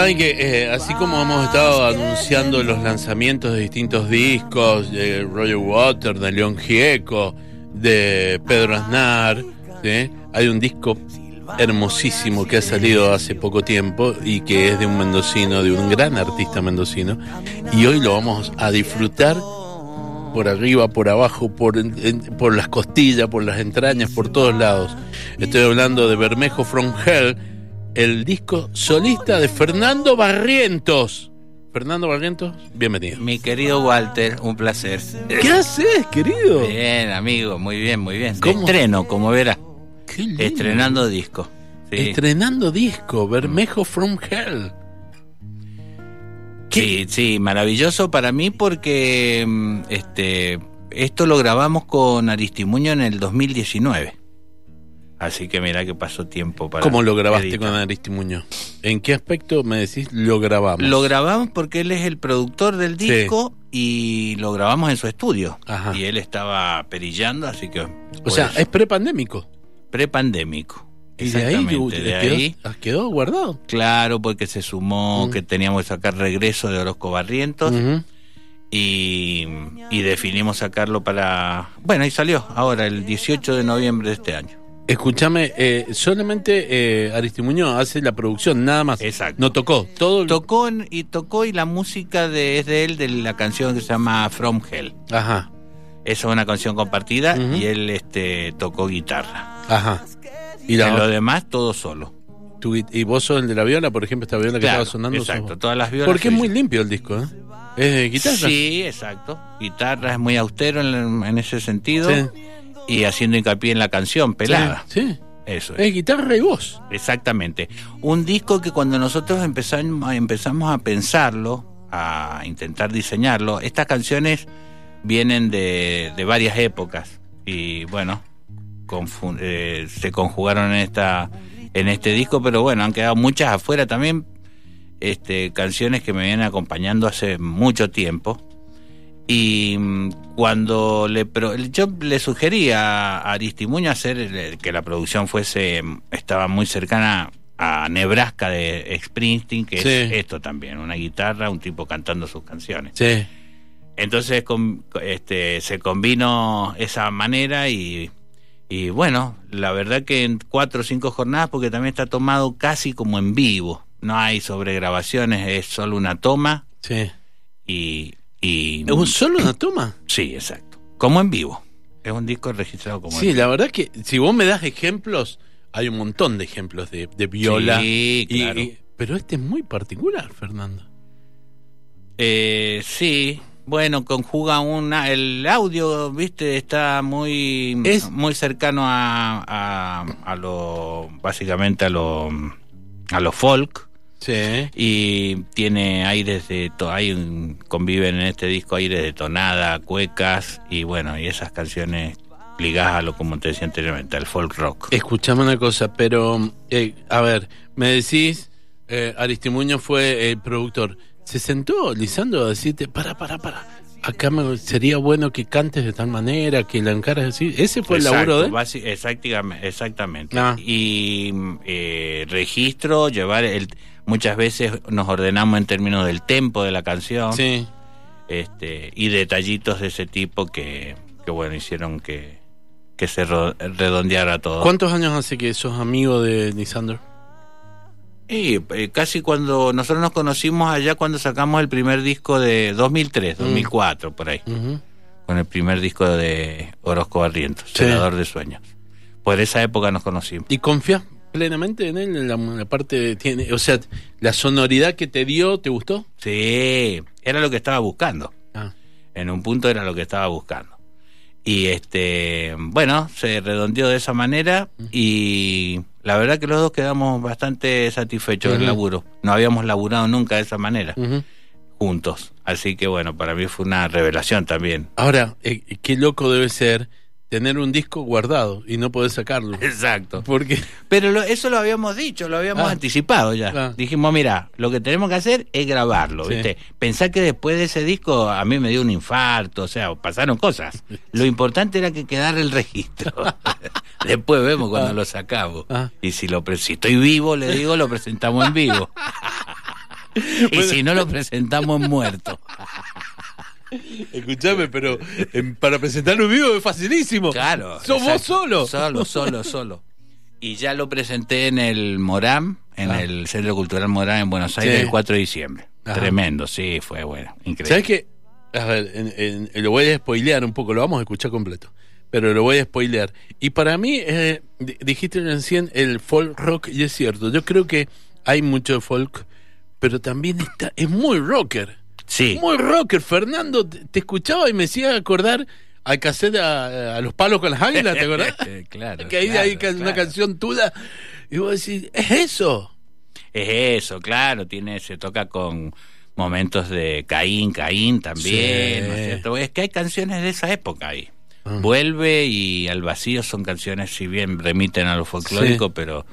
Saben que eh, así como hemos estado anunciando los lanzamientos de distintos discos, de Roger Waters, de León Gieco, de Pedro Aznar, hay un disco hermosísimo que ha salido hace poco tiempo y que es de un mendocino, de un gran artista mendocino, y hoy lo vamos a disfrutar por arriba, por abajo, por, en- por las costillas, por las entrañas, por todos lados. Estoy hablando de Bermejo From Hell, el disco solista de Fernando Barrientos. Fernando Barrientos, bienvenido. Mi querido Walter, un placer. ¿Qué haces, querido? Bien, amigo, muy bien, muy bien. ¿Cómo? Estreno, como verá. Qué lindo. Estrenando disco. Sí. Estrenando disco, Bermejo From Hell. sí, sí, maravilloso para mí porque mm, este esto lo grabamos con Aristimuño en el 2019. Así que mira que pasó tiempo para ¿Cómo lo grabaste editar. con Aristimuño? ¿En qué aspecto me decís lo grabamos? Lo grabamos porque él es el productor del Sí. disco y lo grabamos en su estudio. Ajá. Y él estaba perillando, así que... o sea, es prepandémico. prepandémico. Y de ahí, Exactamente, de quedó, ahí quedó guardado. Claro, porque se sumó Mm. que teníamos que sacar regreso de Orozco Barrientos y, y definimos sacarlo para... Bueno, y salió ahora, el 18 de noviembre de este año. Escúchame, eh, solamente eh, Aristimuño hace la producción, nada más. Exacto. No tocó. Todo. Tocó en- y tocó y la música de, es de él, de la canción que se llama From Hell. Ajá, Esa es una canción compartida Ujú. y él este, tocó guitarra. ajá. Y, en lo demás, todo solo. tu y vos sos el de la viola, por ejemplo, esta viola que Claro, estaba sonando. sos exacto, vos. todas las violas. Porque es muy limpio el disco, ¿eh? Es de guitarra. Sí, exacto. Guitarra es muy austero en, en ese sentido. Sí. Y haciendo hincapié en la canción pelada. Sí, sí. Eso es. Es guitarra y voz. Exactamente. Un disco que cuando nosotros empezamos, empezamos a pensarlo, a intentar diseñarlo, estas canciones vienen de, de varias épocas y bueno, eh, se conjugaron en esta en este disco, pero bueno, han quedado muchas afuera también, este, canciones que me vienen acompañando hace mucho tiempo. Y mm, cuando le pro- yo le sugerí a Aristimuño hacer que la producción fuese mm, estaba muy cercana a Nebraska de Springsteen, que Sí. es esto también, una guitarra, un tipo cantando sus canciones. Sí. Entonces este, se combinó esa manera y, y bueno, la verdad que en cuatro o cinco jornadas, porque también está tomado casi como en vivo, no hay sobregrabaciones, es solo una toma Sí. y... y ¿Es un- solo una toma? Sí, exacto. Como en vivo. Es un disco registrado como Sí, en la verdad que si vos me das ejemplos, hay un montón de ejemplos de, de viola. Sí, y- claro. y- pero este es muy particular, Fernando. Eh, sí, bueno, conjuga una. El audio, viste, está muy, Es- muy cercano a, a, a lo. básicamente a lo. a lo folk. Sí. Y tiene aires de. Hay un, conviven en este disco aires de tonada, cuecas y bueno, y esas canciones ligadas a lo, como te decía anteriormente, al folk rock. Escuchame una cosa, pero, eh, a ver, me decís, eh, Aristimuño fue el productor. ¿Se sentó Lisandro a decirte, para, para, para, acá me, sería bueno que cantes de tal manera, que la encaras así? ¿Ese fue el laburo de exactamente, exactamente. Ah. Y eh, registro, llevar el muchas veces nos ordenamos en términos del tempo de la canción Sí. este y detallitos de ese tipo que, que bueno hicieron que, que se redondeara todo. ¿Cuántos años hace que sos amigo de Lisandro? Y eh, casi cuando nosotros nos conocimos allá cuando sacamos el primer disco de 2003, Mm. 2004 por ahí, con el primer disco de Orozco Barrientos, Sí. Senador de Sueños. Por esa época nos conocimos. ¿Y confías plenamente en él? En la, en la parte tiene, o sea, la sonoridad que te dio, ¿te gustó? Sí, era lo que estaba buscando. Ah, En un punto era lo que estaba buscando. Y este, bueno, se redondeó de esa manera y la verdad que los dos quedamos bastante satisfechos del laburo. No habíamos laburado nunca de esa manera, juntos. Así que bueno, para mí fue una revelación también. Ahora, eh, qué loco debe ser tener un disco guardado y no poder sacarlo. Exacto. Porque Pero lo- eso lo habíamos dicho, lo habíamos Ah. anticipado ya. Ah. Dijimos, mira, lo que tenemos que hacer es grabarlo, Sí. ¿viste? Pensar que después de ese disco a mí me dio un infarto, o sea, pasaron cosas. Lo importante era que quedara el registro. después vemos cuando Ah. lo sacamos. Ah. Y si lo si estoy vivo, le digo, lo presentamos en vivo. y si no lo presentamos en muerto. Escuchame, pero em, para presentar un video es facilísimo. Claro. Sos vos solo. Solo, solo, solo. Y ya lo presenté en el Moram, en Ah. el Centro Cultural Moram en Buenos Aires Sí. el 4 de diciembre. Ajá. Tremendo, sí, fue bueno, increíble. ¿Sabes qué? A ver, en- en- lo voy a spoilear un poco, lo vamos a escuchar completo. Pero lo voy a spoilear. Y para mí, eh, di- dijiste recién el folk rock, y es cierto. Yo creo que hay mucho folk, pero también está, es muy rocker. Sí, Muy rocker. Fernando, te, escuchaba y me hacía acordar al cassette a, a los palos con las águilas, ¿te acordás? claro. que ahí claro, hay una canción tuya. Y vos decís, es eso. Es eso, claro, tiene, se toca con momentos de Caín, Caín también, Sí. ¿no es cierto? Es que hay canciones de esa época ahí. Ah. Vuelve y Al Vacío son canciones, si bien remiten a lo folclórico, Sí. pero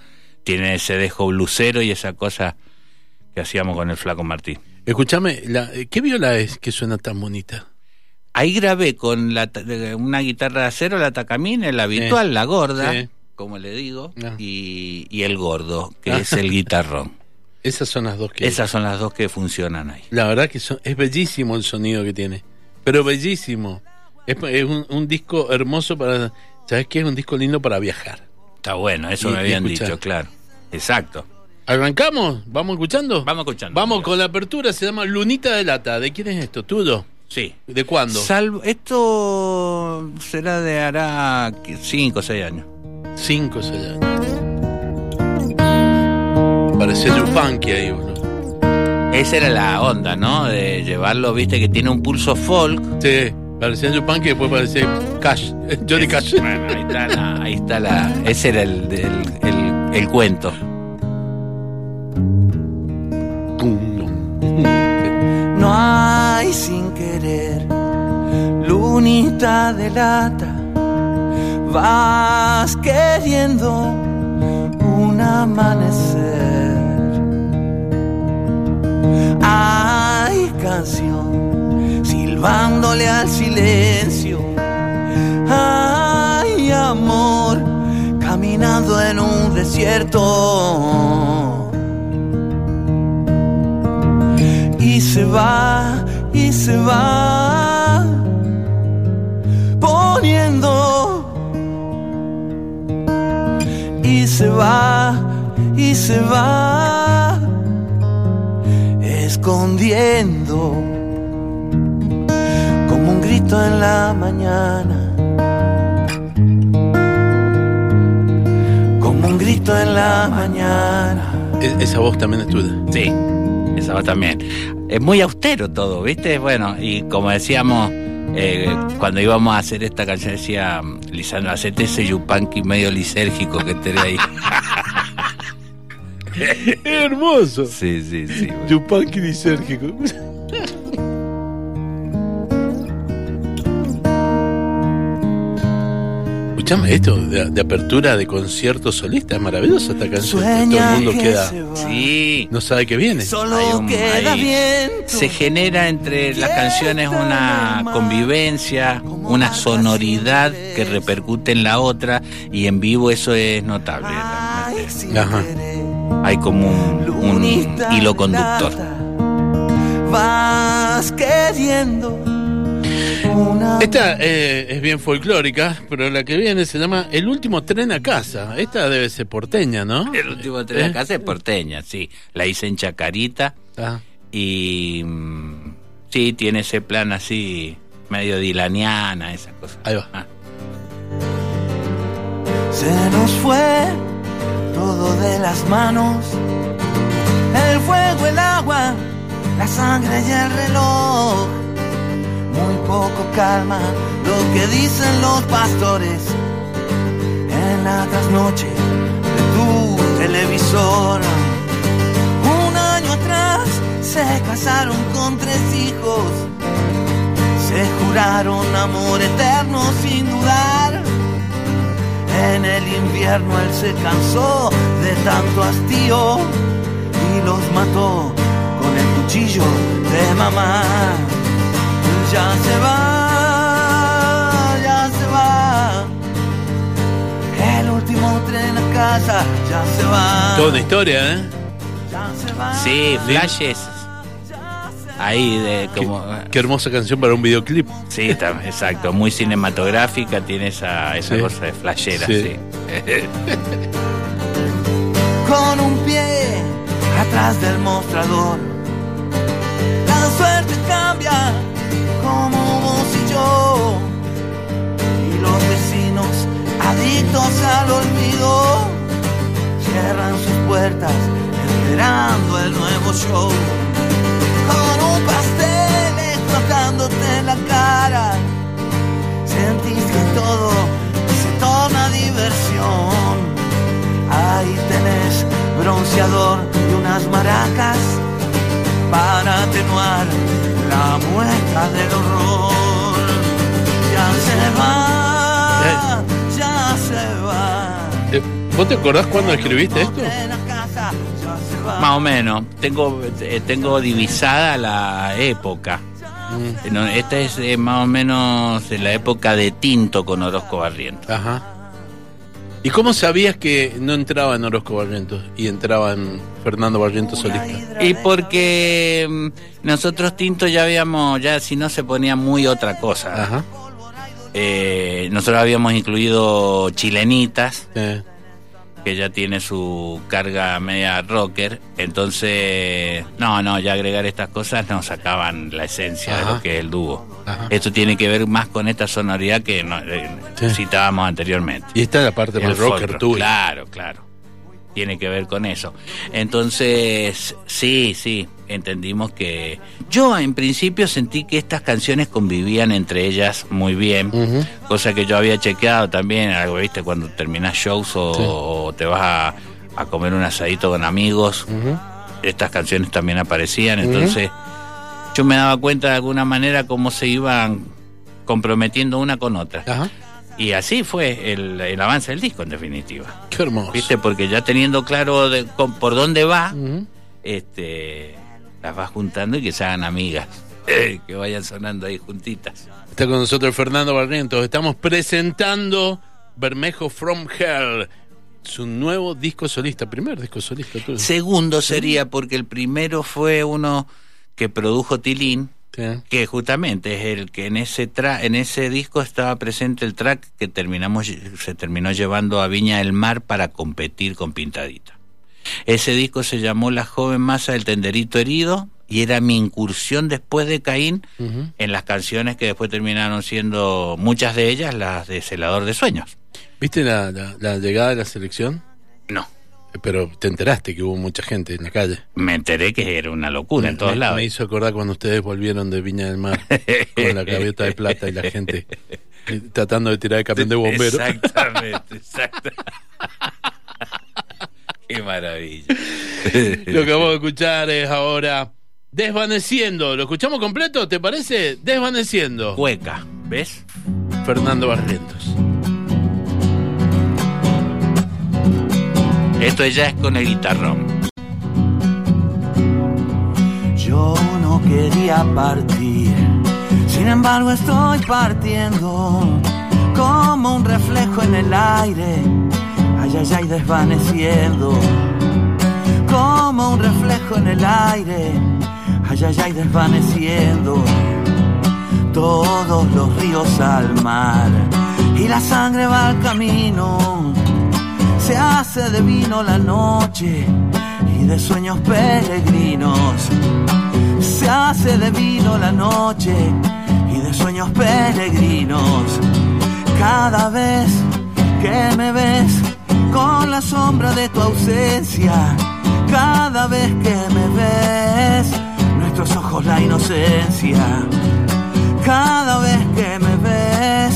tiene ese dejo blusero y esa cosa que hacíamos con el Flaco Martín. Escúchame, eh, ¿qué viola es que suena tan bonita? Ahí grabé con la, una guitarra de acero, la Tacamine, la habitual, la gorda, Sí. como le digo, Ah. y, y el gordo, que Ah. es el guitarrón. Esas son las dos que... Esas son las dos que funcionan ahí. La verdad que son- es bellísimo el sonido que tiene. Pero bellísimo. Es, es un, un disco hermoso para... ¿Sabes qué? Es un disco lindo para viajar. Está bueno, eso Y- me habían dicho, claro. Exacto. ¿Arrancamos? ¿Vamos escuchando? Vamos escuchando. Vamos con la apertura, se llama Lunita de Lata. ¿De quién es esto? ¿Tuyo? Sí. ¿De cuándo? Salvo, esto será de hará 5 o 6 años. Cinco o seis años. Parece Yupanqui ahí, boludo. Esa era la onda, ¿no? De llevarlo, viste, que tiene un pulso folk. Sí, parecía Yupanqui y después parecía Cash. Johnny Cash. Bueno, ahí está la, ahí está la ese era el, el, el- el cuento. No hay sin querer, lunita de lata, vas queriendo un amanecer. Hay canción silbándole al silencio. Hay amor caminando en un desierto. Y se va y se va poniendo y se va y se va escondiendo como un grito en la mañana como un grito en la mañana E- Esa voz también es tuya. Sí, esa va también. Es muy austero todo, ¿viste? Bueno, y como decíamos, eh, cuando íbamos a hacer esta canción, decía Lisandro, hacete ese yupanqui medio lisérgico que tenés ahí. Hermoso. sí, sí, sí. bueno. Yupanqui lisérgico. Escuchame, esto de, de apertura de concierto solista es maravillosa esta canción. Todo el mundo que queda. Sí, No sabe que viene. Solo Hay un- queda hay- viento. se genera entre las canciones una convivencia, una sonoridad que repercute en la otra y en vivo eso es notable. Realmente. Ajá. Hay como un, hilo conductor. lata, Vas queriendo una Esta eh, es bien folclórica, pero la que viene se llama El último tren a casa. Esta debe ser porteña, ¿no? El último tren ¿Eh? acá es porteña, sí. La hice en Chacarita Ah, y mm, sí, tiene ese plan así medio dilaniana, esa cosa. ahí va. Ah, Se nos fue todo las manos, el fuego, el agua, la sangre y el reloj. Muy poco calma lo que dicen los pastores en la trasnoche de tu televisor. Un año atrás se casaron con tres hijos, se juraron amor eterno sin dudar. En el invierno él se cansó de tanto hastío y los mató con el cuchillo de mamá. Ya se va, ya se va. El último tren a casa ya se va. Toda una historia, ¿eh? Ya se va. Sí, flashes. Ahí de como. Qué hermosa canción para un videoclip. Sí, está- exacto, muy cinematográfica, tiene esa, esa Sí. cosa de flashera, Sí. sí. con un pie atrás del mostrador. La suerte cambia como vos y yo. Y los vecinos adictos al olvido cierran sus puertas esperando el nuevo show. Con un pastel explotándote en la cara. Sentís que todo se torna diversión. Ahí tenés bronceador y unas maracas para atenuar la mueca del horror. Ya se va, ya se va. Eh, ¿Vos te acordás cuando escribiste esto? Más o menos, tengo, eh, tengo divisada la época. Mm, esta es eh, más o menos la época de Tinto con Orozco Barrientos. Ajá. ¿Y cómo sabías que no entraba en Orozco Barrientos y entraba en Fernando Barrientos solista? Y porque mm, nosotros Tinto ya habíamos, ya si no se ponía muy otra cosa. Ajá. Eh, nosotros habíamos incluido Chilenitas, Eh, que ya tiene su carga media rocker. Entonces, no, no, ya agregar estas cosas nos sacaban la esencia de lo que es el dúo. Ajá. Esto tiene que ver más con esta sonoridad que no- eh, Sí. citábamos anteriormente. y esta es la parte El más rocker folk, tuya. Claro, claro. Tiene que ver con eso. Entonces, sí, sí, entendimos que... Yo en principio sentí que estas canciones convivían entre ellas muy bien, cosa que yo había chequeado también, algo, viste, cuando terminas shows o, Sí. o te vas a, a comer un asadito con amigos, estas canciones también aparecían, entonces yo me daba cuenta de alguna manera cómo se iban comprometiendo una con otra. Y así fue el, el avance del disco, en definitiva. Qué hermoso. ¿Viste? Porque ya teniendo claro de, con- por dónde va, este, las vas juntando y que se hagan amigas. eh, que vayan sonando ahí juntitas. Está con nosotros Fernando Barrientos. Estamos presentando Bermejo From Hell, su nuevo disco solista, primer disco solista tuyo. Segundo sería porque el primero fue uno que produjo Tilín, Sí. que justamente es el que en ese tra en ese disco estaba presente el track que terminamos se terminó llevando a Viña del Mar para competir con Pintadita. Ese disco se llamó La joven masa del tenderito herido y era mi incursión después de Caín en las canciones que después terminaron siendo muchas de ellas las de Celador de Sueños. ¿Viste la, la- la llegada de la selección? No, Eh, Pero te enteraste que hubo mucha gente en la calle. me enteré que era una locura en todos me, lados. me hizo acordar cuando ustedes volvieron de Viña del Mar con la gaviota de plata y la gente tratando de tirar el camión de bomberos. Exactamente, exacto. Qué maravilla. Lo que vamos a escuchar es ahora Desvaneciendo. ¿Lo escuchamos completo? ¿Te parece? Desvaneciendo. Cueca, ¿ves? Fernando Barrientos. Esto ya es con el guitarrón. Yo no quería partir, sin embargo estoy partiendo como un reflejo en el aire, ay ay ay desvaneciendo, como un reflejo en el aire, ay ay ay desvaneciendo, todos los ríos al mar y la sangre va al camino, se hace de vino la noche y de sueños peregrinos. Se hace de vino la noche y de sueños peregrinos. Cada vez que me ves con la sombra de tu ausencia. Cada vez que me ves, nuestros ojos la inocencia. Cada vez que me ves,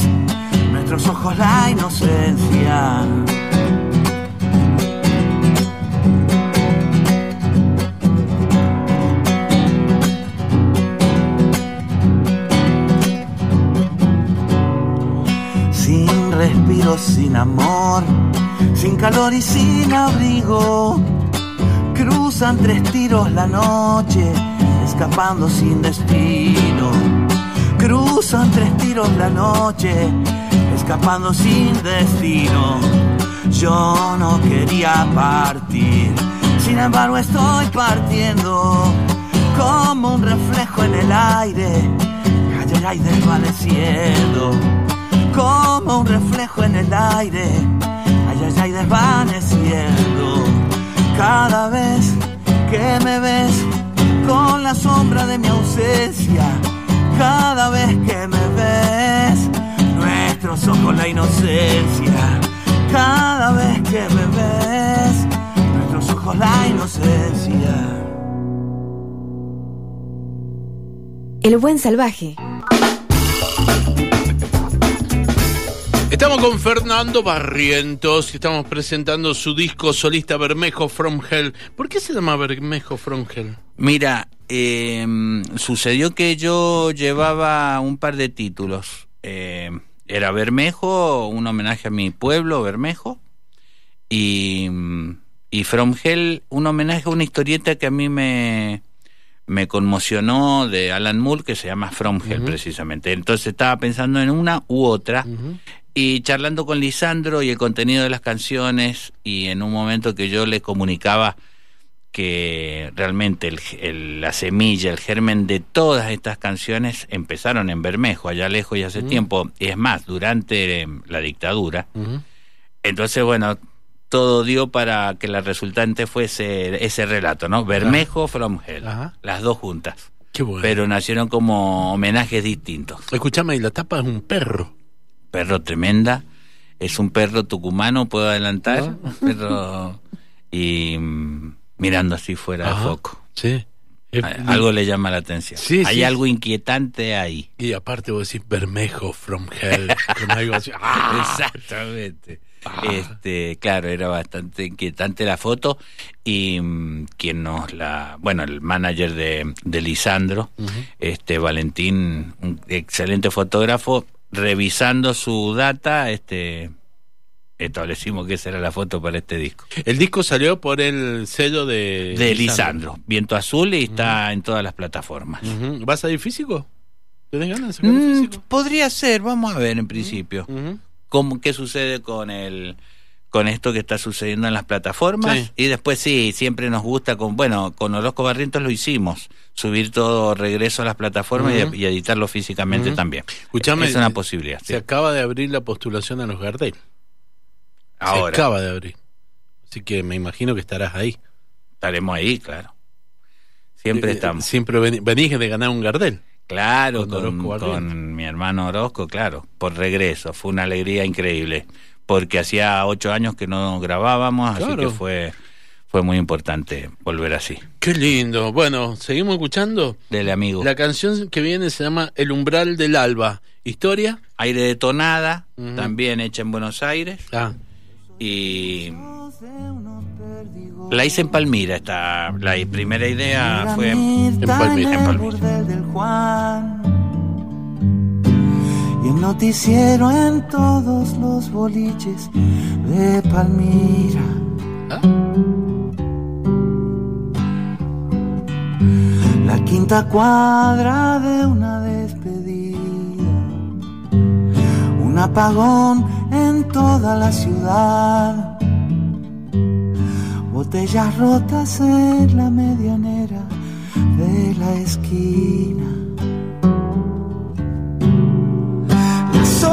nuestros ojos la inocencia. Respiro, sin amor, sin calor y sin abrigo. Cruzan tres tiros la noche, escapando sin destino. Cruzan tres tiros la noche, escapando sin destino. Yo no quería partir, sin embargo estoy partiendo como un reflejo en el aire, ay, ay, desvaneciendo como un reflejo en el aire, ay, ay, ay, desvaneciendo. Cada vez que me ves con la sombra de mi ausencia, cada vez que me ves, nuestros ojos la inocencia. Cada vez que me ves, nuestros ojos la inocencia. El buen salvaje. Estamos con Fernando Barrientos y estamos presentando su disco solista Bermejo From Hell. ¿Por qué se llama Bermejo From Hell? Mira, eh, sucedió que yo llevaba un par de títulos. Eh, era Bermejo, un homenaje a mi pueblo, Bermejo, y, y From Hell, un homenaje a una historieta que a mí me, me conmocionó de Alan Moore, que se llama From Hell, precisamente. Entonces estaba pensando en una u otra. Y charlando con Lisandro y el contenido de las canciones, y en un momento que yo le comunicaba que realmente el, el- la semilla, el germen de todas estas canciones empezaron en Bermejo, allá lejos y hace tiempo, y es más, durante eh, la dictadura. Entonces, bueno, todo dio para que la resultante fuese ese relato, ¿no? Bermejo from Hell, Ajá. las dos juntas. Qué bueno. Pero nacieron como homenajes distintos. Escuchame, y la tapa es un perro. Perro tremenda, es un perro tucumano, puedo adelantar, perro y mm, mirando así fuera de Ajá. foco. Sí. A- Algo le llama la atención. Sí, Hay sí, algo inquietante ahí. Y aparte vos decís Bermejo From Hell. con algo así. ¡Ah! Exactamente. Ah. Este, claro, era bastante inquietante la foto y mm, quien nos la, bueno, el manager de, de Lisandro, este Valentín, un excelente fotógrafo, revisando su data, este establecimos que esa era la foto para este disco. El disco salió por el sello de... De Lisandro, Viento Azul y está en todas las plataformas. Ujú. ¿Vas a ir físico? ¿Tenés ganas de sacar Mm, físico? podría ser, vamos a ver en principio. Cómo, qué sucede con el con esto que está sucediendo en las plataformas Sí. y después sí siempre nos gusta con bueno con Orozco Barrientos lo hicimos subir todo regreso a las plataformas y- editarlo físicamente también Escuchame, es una se- posibilidad sí. Se acaba de abrir la postulación a los Gardel. Se ahora acaba de abrir. Así que me imagino que estarás ahí. estaremos ahí claro siempre Eh, estamos Siempre venís de ganar un Gardel. claro con con mi hermano Orozco claro por regreso fue una alegría increíble porque hacía ocho años que no grabábamos así que fue fue muy importante volver así Qué lindo. Bueno, seguimos escuchando. Dele amigo La canción que viene se llama El umbral del alba. ¿Historia? Aire de Tonada, Ujú. también hecha en Buenos Aires. Ah, Y la hice en Palmira. Esta, la primera idea fue en Palmira. En Palmira. El noticiero en todos los boliches de Palmira. La quinta cuadra de una despedida. Un apagón en toda la ciudad. Botellas rotas en la medianera de la esquina.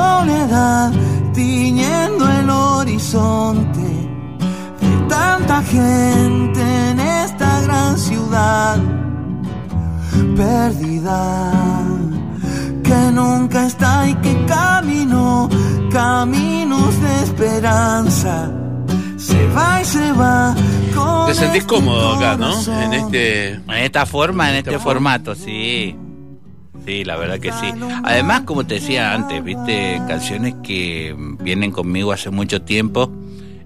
Soledad tiñendo el horizonte de tanta gente en esta gran ciudad perdida que nunca está y que camino caminos de esperanza se va y se va. con Te sentís este cómodo acá, ¿no? En este. En esta forma, en Esta este forma. formato, sí. Sí, la verdad que sí. Además, como te decía antes, viste, canciones que vienen conmigo hace mucho tiempo,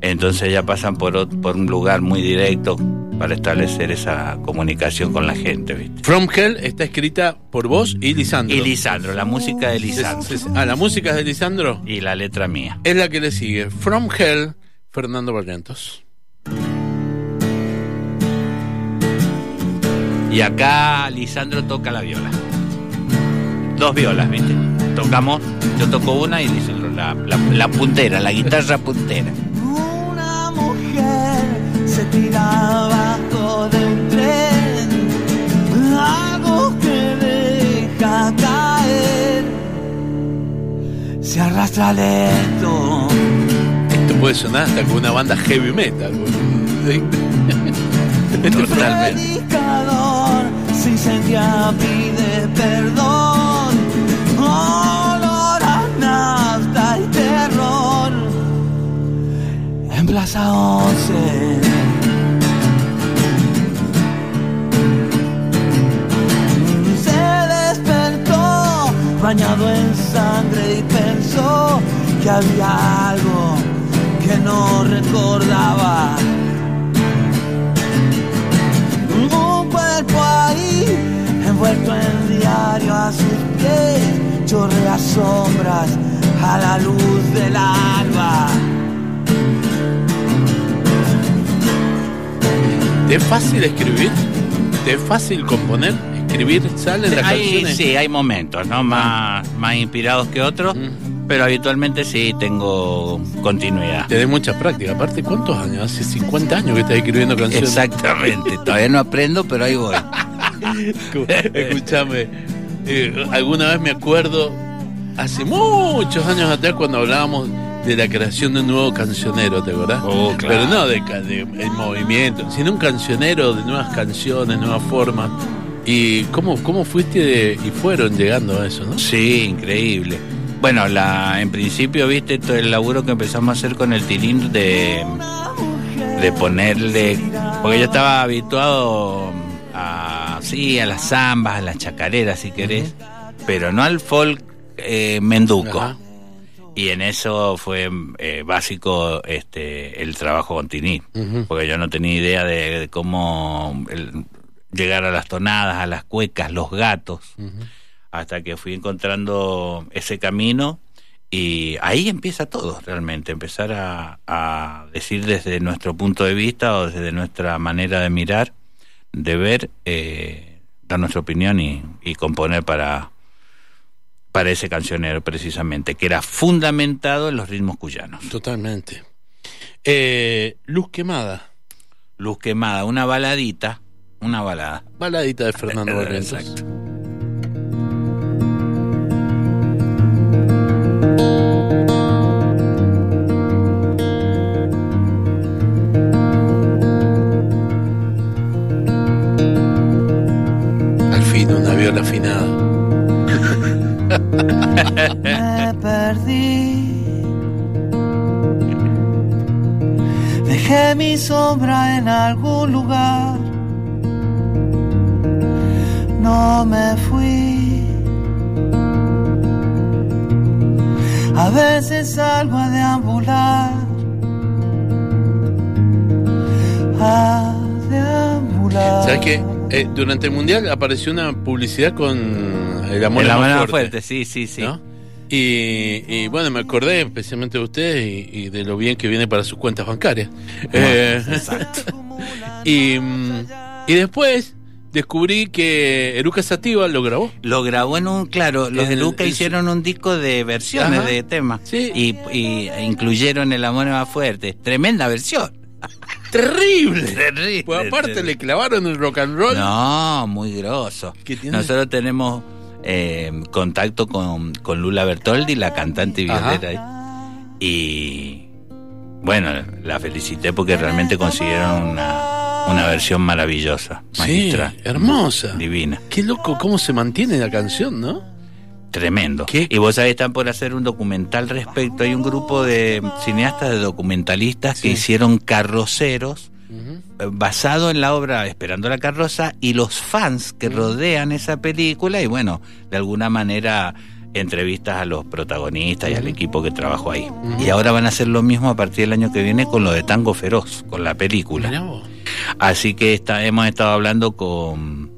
entonces ya pasan por, por un lugar muy directo para establecer esa comunicación con la gente, viste. From Hell está escrita por vos y Lisandro. Y Lisandro, la música de Lisandro. Sí, sí. Ah, la música es de Lisandro. Y la letra mía. Es la que le sigue. From Hell, Fernando Barrientos. Y acá Lisandro toca la viola. Dos violas, ¿viste? Tocamos, yo toco una y Lisandro la, la, la puntera, la guitarra puntera. Una mujer se tira abajo de un tren, algo que deja caer, se arrastra lento. Esto puede sonar hasta con una banda heavy metal. Totalmente. Predicador se incendia, pide perdón. Plaza 11. Se despertó bañado en sangre y pensó que había algo que no recordaba. Un cuerpo ahí, envuelto en diario a sus pies, chorrea sombras a la luz del alba. ¿Te es fácil escribir? ¿Te es fácil componer? ¿Escribir? ¿Salen las Hay, canciones? sí, hay momentos, ¿no? Más, más inspirados que otros, Mm. pero habitualmente sí tengo continuidad. Tenés mucha práctica. Aparte, ¿cuántos años? Hace 50 años que estás escribiendo canciones. Exactamente, todavía no aprendo, pero ahí voy. Escúchame, eh, alguna vez me acuerdo, hace muchos años atrás, cuando hablábamos de la creación de un nuevo cancionero, ¿te acordás? Oh, claro. Pero no de, de el movimiento, sino un cancionero de nuevas canciones, nuevas formas. ¿Y cómo, cómo fuiste de- y fueron llegando a eso, no? Sí, increíble. Bueno, la, en principio, viste, todo el laburo que empezamos a hacer con el tilín de, de ponerle, porque yo estaba habituado a, sí, a las zambas, a las chacareras, si querés, pero no al folk eh, menduco. Ajá. Y en eso fue eh, básico este el trabajo con Tiní, Ujú. porque yo no tenía idea de, de cómo el- llegar a las tonadas, a las cuecas, los gatos, hasta que fui encontrando ese camino. Y ahí empieza todo realmente, empezar a, a decir desde nuestro punto de vista o desde nuestra manera de mirar, de ver, eh, dar nuestra opinión y, y componer para, para ese cancionero precisamente, que era fundamentado en los ritmos cuyanos. Totalmente. Eh, Luz quemada, Luz quemada, una baladita, una balada. baladita de Fernando Barrientos. Exacto. Me perdí. Dejé mi sombra en algún lugar. No me fui. A veces salgo a deambular. A deambular. ¿Sabes qué? Eh, durante el mundial apareció una publicidad con el amor más mano fuerte, fuerte, sí, sí, sí. ¿no? Y, y, bueno, me acordé especialmente de ustedes y, y de lo bien que viene para sus cuentas bancarias. Eh, y, mm, y después descubrí que Eruca Sativa lo grabó. Lo grabó en un, claro, los de en- hicieron un disco de versiones Ajá. de temas. Sí. Y, y incluyeron El amor más fuerte. Tremenda versión. ¡Terrible! Terrible. Pues aparte le clavaron el rock and roll. No, muy grosso. ¿Qué tiene? Nosotros tenemos eh, contacto con, con Lula Bertoldi, la cantante violera. Y bueno, la felicité porque realmente consiguieron una, una versión maravillosa, Sí, magistral, hermosa. divina. Qué loco cómo se mantiene la canción, ¿no? Tremendo. ¿Qué? Y vos sabés, están por hacer un documental respecto. Hay un grupo de cineastas, de documentalistas que Sí. hicieron carroceros Eh, basado en la obra Esperando la carroza y los fans que rodean esa película y bueno, de alguna manera entrevistas a los protagonistas y al equipo que trabajó ahí. Y ahora van a hacer lo mismo a partir del año que viene con lo de Tango Feroz, con la película. Así que está, hemos estado hablando con,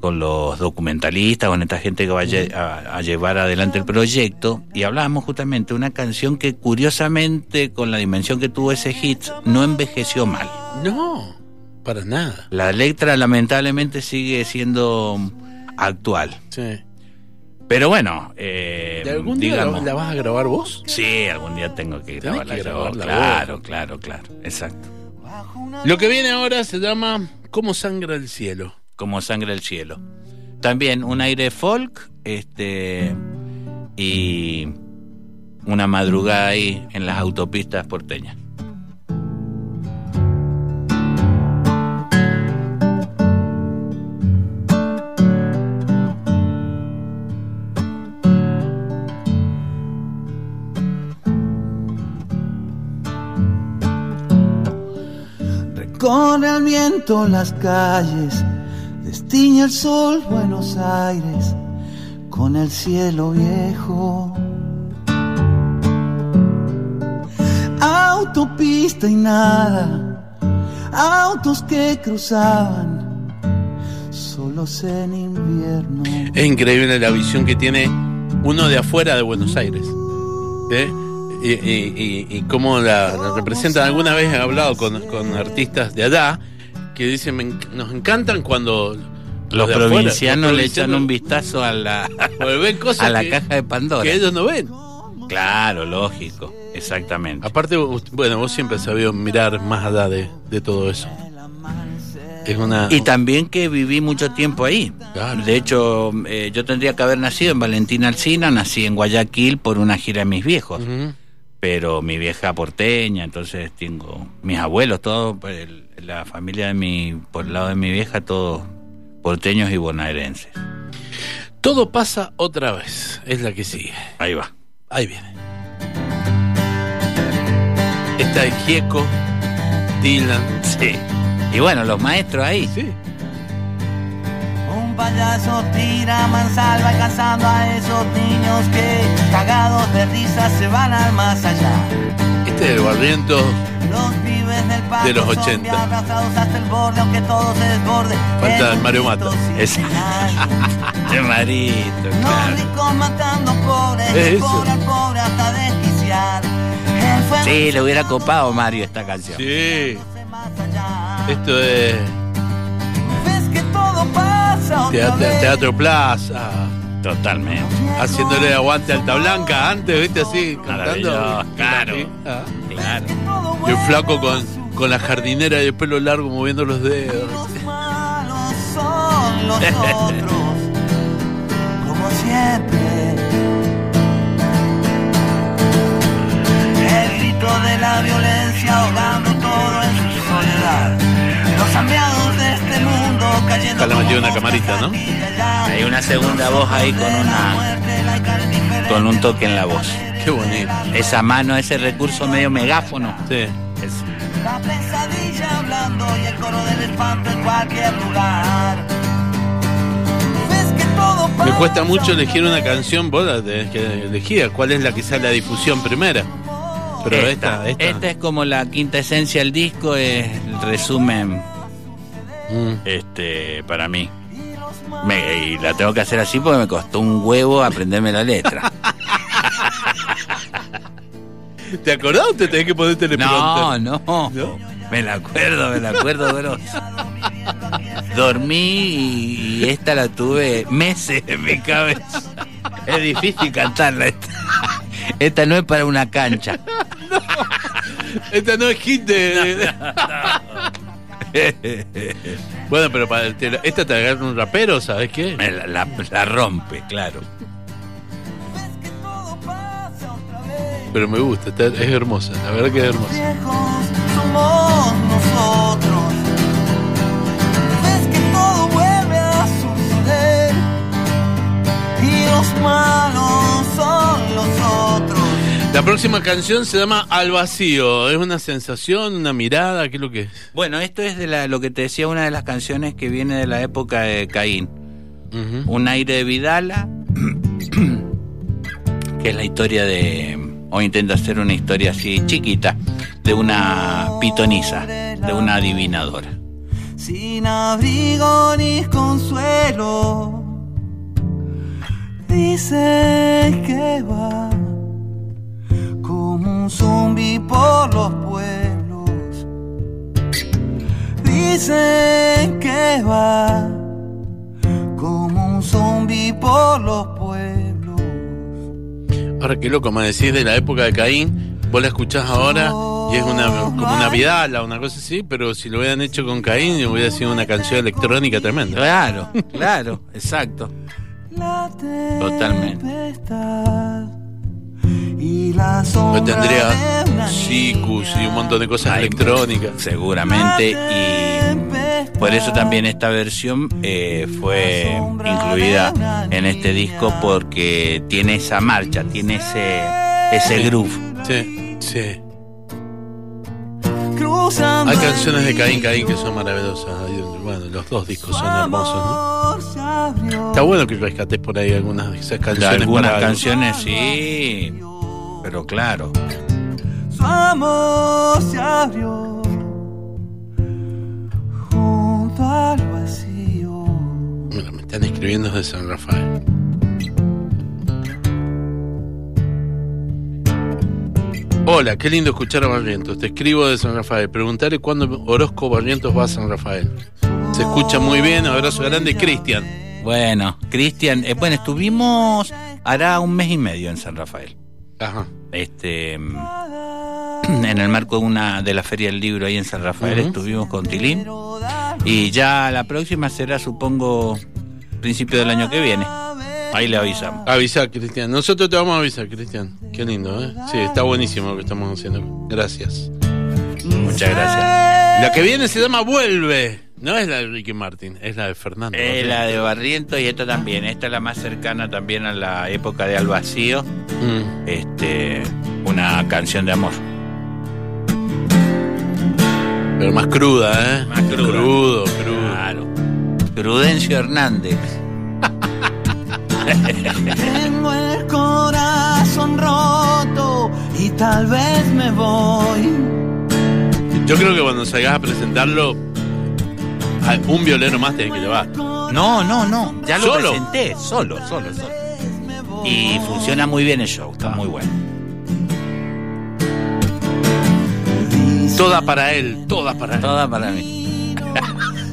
con los documentalistas, con esta gente que va a- a llevar adelante el proyecto, y hablábamos justamente de una canción que curiosamente, con la dimensión que tuvo ese hit, no envejeció mal. No, para nada. La letra lamentablemente sigue siendo actual. Sí. Pero bueno, eh, ¿De algún día la, digamos... la vas a grabar vos? Sí, algún día tengo que grabarla. que yo. claro, claro, claro, exacto. Lo que viene ahora se llama ¿Cómo sangra el cielo? como sangre el cielo. También un aire folk, este y una madrugada ahí en las autopistas porteñas. Recorre al viento las calles, destiña el sol Buenos Aires con el cielo viejo. Autopista y nada, autos que cruzaban, solos en invierno. Es increíble la visión que tiene uno de afuera de Buenos Aires. ¿eh? Y, y- y- y cómo la, la representan. Alguna vez he hablado con, con artistas de allá que dicen, "Me nos encantan cuando Los afuera, provincianos los le echan un vistazo a la, cosas a la que, caja de Pandora. que ellos no ven. Claro, lógico, exactamente. Aparte, vos- bueno, vos siempre has sabido mirar más allá de, de todo eso. Es una... Y también que viví mucho tiempo ahí. Claro. De hecho, eh, yo tendría que haber nacido en Valentina Alcina, nací en Guayaquil por una gira de mis viejos. Pero mi vieja porteña, entonces tengo mis abuelos, todos, el- la familia de mi, por el lado de mi vieja, todos porteños y bonaerenses. Todo pasa otra vez. Es la que sigue. Ahí va. Ahí viene. Esta es Gieco, Dylan. Sí. Y bueno, los maestros ahí. Sí. Payaso tira mansalva alcanzando a esos niños que cagados de risa se van al más allá. Este es el barriento. Los pibes del patio De los son 80. abrazados hasta el borde, aunque todo se desborde. Falta El Mario Mata. Es- final. De marito, Los claro. ricos matando pobres, Es el eso. pobre al pobre hasta desquiciar. El fuego Sí, le hubiera copado Mario esta canción. Sí. Esto es todo pasa otra Teatro, vez. Teatro Plaza. Totalmente. Haciéndole aguante a Alta Blanca antes, ¿viste? Así, cantando. Maravilloso, claro. Ah. Claro. Y un flaco con, con la jardinera y el pelo largo moviendo los dedos. Los malos son los otros, como siempre. El grito de la violencia ahogando todo en su soledad. Le metió una camarita, ¿no? Hay una segunda voz ahí con una con un toque en la voz. Qué bonito. Esa mano, ese recurso medio megáfono. Sí. Es- La pesadilla hablando y el coro del espanto en cualquier lugar. Me cuesta mucho elegir una canción, vos la tenés que elegir. ¿Cuál es la que sale a difusión primera? Pero esta, esta. Esta es como la quinta esencia del disco, es el resumen Mm. este para mí. Me- y la tengo que hacer así porque me costó un huevo aprenderme la letra. ¿Te acordás o te tenés que poner teleprompter? No, no, ¿No? Me la acuerdo, me la acuerdo, bro. Dormí y, y esta la tuve meses en mi cabeza. Es difícil cantarla esta. Esta no es para una cancha. Esta no es hit de. bueno, pero para te- esta te agarra un rapero, ¿sabes qué? La, la- la rompe, claro. Ves que todo pasa otra vez. Pero me gusta, está- es hermosa, la verdad que es hermosa. viejos somos nosotros. Ves que todo vuelve a suceder y los malos La próxima canción se llama Al vacío. ¿Es una sensación, una mirada? ¿Qué es lo que es? Bueno, esto es de la, lo que te decía, una de las canciones que viene de la época de Caín. Un aire de Vidala, que es la historia de. O intenta hacer una historia así chiquita, de una pitonisa, de una adivinadora. sin abrigo ni consuelo. Dice que va un zombi por los pueblos. Dicen que va como un zombi por los pueblos. Ahora qué loco, me decís de la época de Caín, vos la escuchás ahora y es una como una vidala, una cosa así, pero si lo hubieran hecho con Caín hubiera sido una canción electrónica tremenda. Claro, claro, exacto. La Totalmente. Tendría Sikus y un montón de cosas Ay, electrónicas. Seguramente, y por eso también esta versión eh, fue incluida en este disco porque tiene esa marcha, tiene ese, ese groove. Sí, sí. Hay canciones de Caín Caín que son maravillosas. Bueno, los dos discos son hermosos. Está bueno que rescates por ahí algunas de esas canciones. Algunas para- canciones sí, pero claro. Su amor se abrió junto al vacío. Mira, me están escribiendo desde San Rafael. Hola, qué lindo escuchar a Barrientos. Te escribo de San Rafael. Preguntarle cuándo Orozco Barrientos va a San Rafael. Se escucha muy bien. Abrazo grande, Cristian. Bueno, Cristian, eh, bueno, estuvimos hará un mes y medio en San Rafael. Ajá. Este en el marco de una de la Feria del Libro ahí en San Rafael estuvimos con Tilín y ya la próxima será supongo principio del año que viene. Ahí le avisamos. Avisa, Cristian. Nosotros te vamos a avisar, Cristian. Qué lindo, ¿eh? Sí, está buenísimo lo que estamos haciendo. Gracias. Muchas gracias. La que viene se llama Vuelve. No es la de Ricky Martin, es la de Fernando. Eh, la de Barriento y esta también, esta es la más cercana también a la época de Al Vacío, Mm. este, una canción de amor. Pero más cruda, ¿eh? Más cruda. Crudo, crudo. Claro. Prudencio Hernández. Tengo el corazón roto y tal vez me voy. Yo creo que cuando salgas a presentarlo, un violero más tenés que llevar. No, no, no, ya lo ¿Solo? presenté, solo, solo, solo. Y funciona muy bien el show, está muy bueno. Toda para él, toda para él. Toda para mí.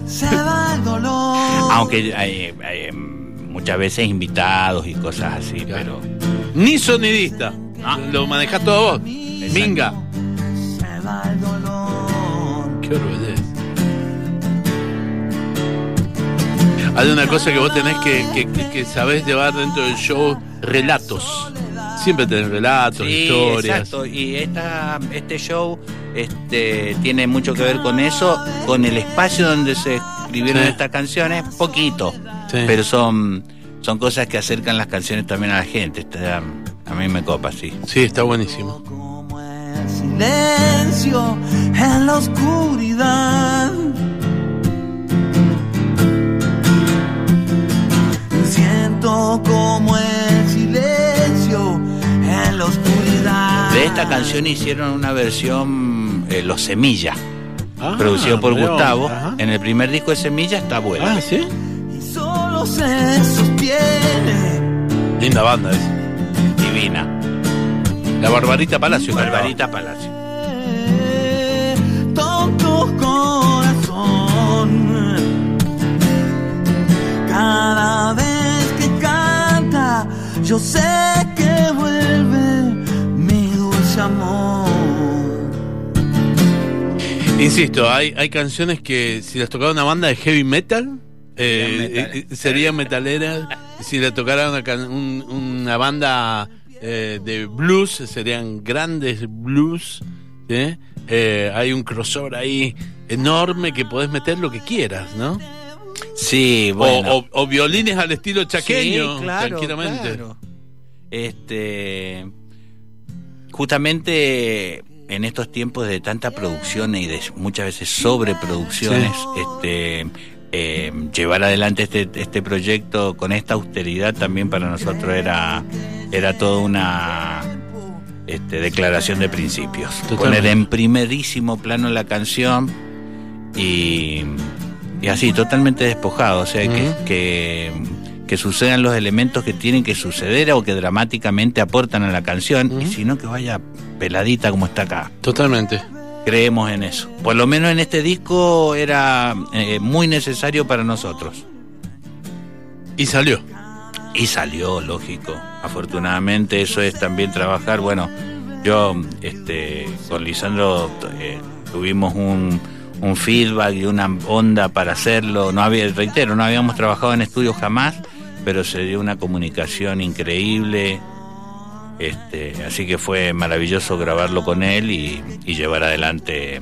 Se va el dolor. Aunque hay, hay, mm, muchas veces invitados y cosas así, pero Ni sonidista. Ah. Lo manejás todo vos. Minga. Se va el dolor. Qué orgullo. Hay una cosa que vos tenés que, que, sabés llevar dentro del show, relatos. Siempre tenés relatos, Sí, historias. exacto. Y esta, este show este, tiene mucho que ver con eso, con el espacio donde se escribieron Sí. estas canciones, poquito, Sí. pero son, son cosas que acercan las canciones también a la gente. Está- a mí me copa, sí. Sí, está buenísimo. Como el silencio en la oscuridad. Como el silencio en la oscuridad. De esta canción hicieron una versión eh, Los Semillas, Ah, producido por Gustavo. ajá. En el primer disco de Semillas está bueno. Ah, ¿sí? Y solo se sostiene. Linda banda esa. Divina. La Barbarita Palacio. cantaba. Barbarita Palacio. Tonto corazón. Cada vez yo sé que vuelve mi dulce amor. Insisto, hay, hay canciones que si las tocara una banda de heavy metal, eh, metal. eh, eh, serían metaleras. Si la tocara una, can- un- una banda eh, de blues, serían grandes blues. Eh, hay un crossover ahí enorme que podés meter lo que quieras, ¿no? Sí, O- bueno. o, o violines al estilo chaqueño, Sí, claro, tranquilamente. claro. Este. justamente en estos tiempos de tanta producción y de muchas veces sobreproducciones, este, eh, llevar adelante este, este proyecto con esta austeridad también para nosotros era, era toda una este, declaración de principios. Poner en primerísimo plano la canción y, y así, totalmente despojado, o sea, que, que, sucedan los elementos que tienen que suceder o que dramáticamente aportan a la canción, y si no que vaya peladita como está acá. Totalmente. Creemos en eso. Por lo menos en este disco era eh, muy necesario para nosotros. Y salió. Y salió, lógico. Afortunadamente eso es también trabajar. Bueno, yo este, con Lisandro eh, tuvimos un, un feedback y una onda para hacerlo. No había, reitero, no habíamos trabajado en estudio jamás, pero se dio una comunicación increíble. Este, así que fue maravilloso grabarlo con él y, llevar adelante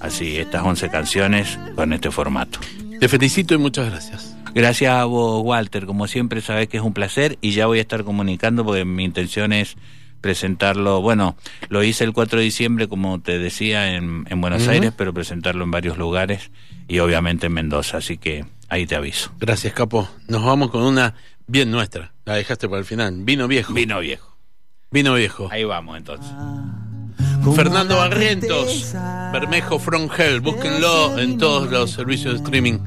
así estas 11 canciones con este formato. Te felicito y muchas gracias. Gracias a vos, Walter. Como siempre, sabes que es un placer y ya voy a estar comunicando porque mi intención es presentarlo. Bueno, lo hice el 4 de diciembre, como te decía, en, Buenos Aires, pero presentarlo en varios lugares y obviamente en Mendoza. Así que ahí te aviso. Gracias, Capo. Nos vamos con una bien nuestra. La dejaste para el final. Vino viejo. Vino viejo. Vino viejo. Ahí vamos entonces. Fernando Barrientos, Bermejo From Hell, búsquenlo en todos los servicios de streaming.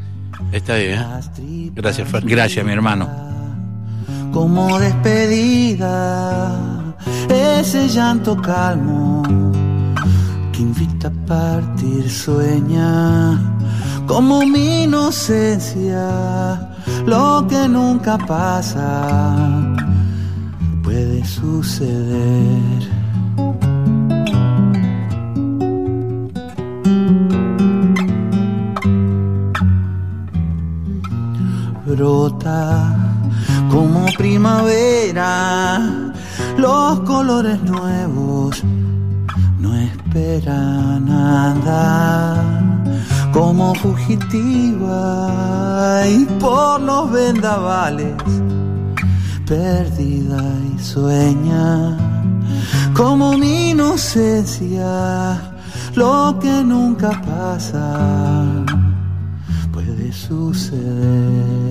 Está ahí, ¿eh? Gracias, Fer. Gracias, mi hermano. Como despedida, ese llanto calmo que invita a partir, sueña como mi inocencia, lo que nunca pasa puede suceder. Brota como primavera, los colores nuevos no esperan nada. Como fugitiva y por los vendavales perdida y sueña como mi inocencia, lo que nunca pasa puede suceder.